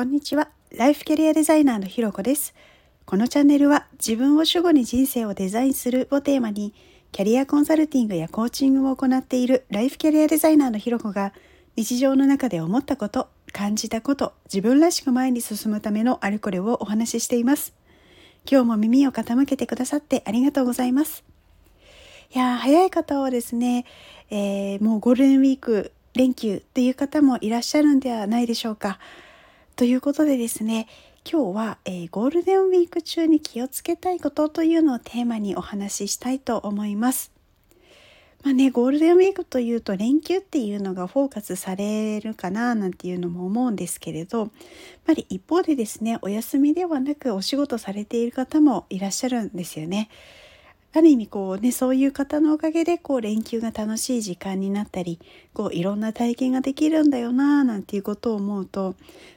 こんにちは。ライフキャリアデザイナーのひろこです。このチャンネルは自分を主語に人生をデザインするをテーマに、キャリアコンサルティングやコーチングを行っているライフキャリアデザイナーのひろこが、日常の中で思ったこと、感じたこと、自分らしく前に進むためのあれこれをお話ししています。今日も耳を傾けてくださってありがとうございます。いや早い方はですね、えー、もうゴールデンウィーク連休っていう方もいらっしゃるんではないでしょうか。ということでですね今日は、えー、ゴールデンウィーク中に気をつけたいことというのをテーマにお話ししたいと思います。まあね、ゴールデンウィークというと連休っていうのがフォーカスされるかななんていうのも思うんですけれどやっぱり一方でですねお休みではなくお仕事されている方もいらっしゃるんですよね。ある意味こうねそういう方のおかげでこう連休が楽しい時間になったりこういろんな体験ができるんだよななんていうことを思うと、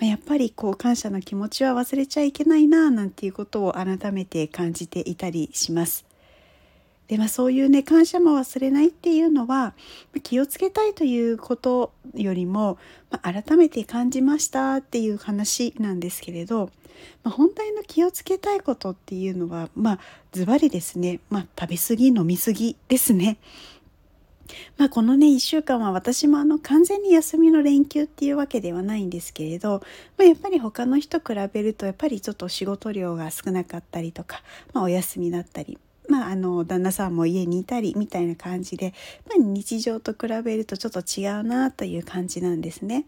やっぱりこう感謝の気持ちは忘れちゃいけないななんていうことを改めて感じていたりします。でまあ、そういうね感謝も忘れないっていうのは気をつけたいということよりも、まあ、改めて感じましたっていう話なんですけれど、まあ、本題の気をつけたいことっていうのはまあズバリですね、まあ、食べ過ぎ飲み過ぎですね。まあ、このね1週間は私もあの完全に休みの連休っていうわけではないんですけれど、まあ、やっぱり他の人比べるとやっぱりちょっと仕事量が少なかったりとか、まあ、お休みだったりまあ、あの旦那さんも家にいたりみたいな感じで、まあ、日常と比べるとちょっと違うなという感じなんですね。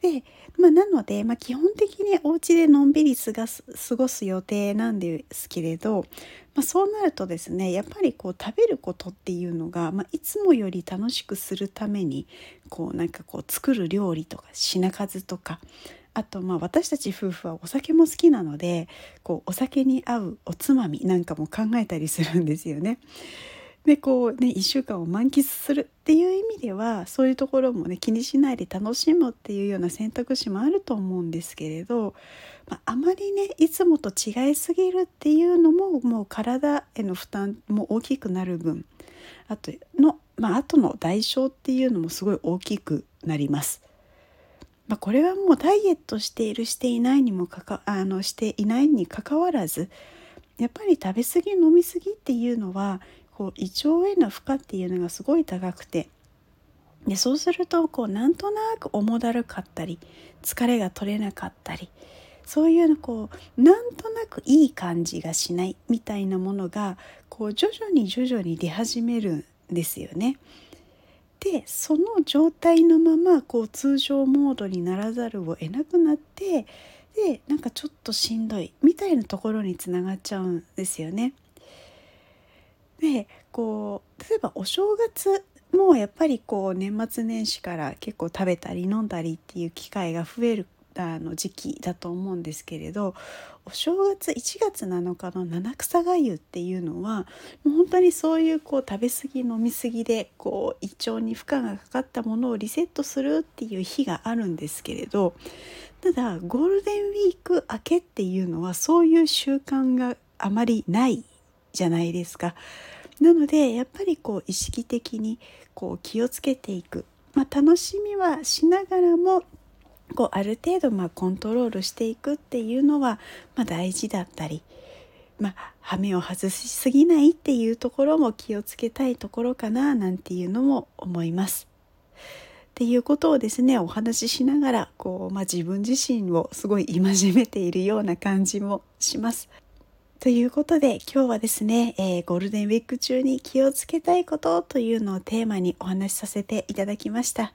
で、まあ、なので、まあ、基本的にお家でのんびり過ごす予定なんですけれど、まあ、そうなるとですねやっぱりこう食べることっていうのが、まあ、いつもより楽しくするためにこうなんかこう作る料理とか品数とかあとまあ私たち夫婦はお酒も好きなのでこうお酒に合うおつまみなんかも考えたりするんですよね。でこうね1週間を満喫するっていう意味ではそういうところもね気にしないで楽しむっていうような選択肢もあると思うんですけれど、まあ、あまりねいつもと違いすぎるっていうのももう体への負担も大きくなる分あとの、まあ後の代償っていうのもすごい大きくなります。まあ、これはもうダイエットしているしていないにもかかあのしていないにかかわらずやっぱり食べ過ぎ飲み過ぎっていうのはこう胃腸への負荷っていうのがすごい高くてでそうするとこうなんとなく重だるかったり疲れが取れなかったりそういうのこうなんとなくいい感じがしないみたいなものがこう徐々に徐々に出始めるんですよね。でその状態のままこう通常モードにならざるを得なくなってでなんかちょっとしんどいみたいなところにつながっちゃうんですよね。でこう例えばお正月もやっぱりこう年末年始から結構食べたり飲んだりっていう機会が増えるあの時期だと思うんですけれどお正月1月7日の七草がゆっていうのはもう本当にそういうこう食べ過ぎ飲み過ぎでこう胃腸に負荷がかかったものをリセットするっていう日があるんですけれどただゴールデンウィーク明けっていうのはそういう習慣があまりないじゃないですか。なのでやっぱりこう意識的にこう気をつけていく、まあ、楽しみはしながらもこうある程度まあコントロールしていくっていうのはまあ大事だったり、まあ、羽目を外しすぎないっていうところも気をつけたいところかななんていうのも思います。っていうことをですねお話ししながらこう、まあ、自分自身をすごい戒めているような感じもします。ということで今日はですね、えー、ゴールデンウィーク中に気をつけたいことというのをテーマにお話しさせていただきました。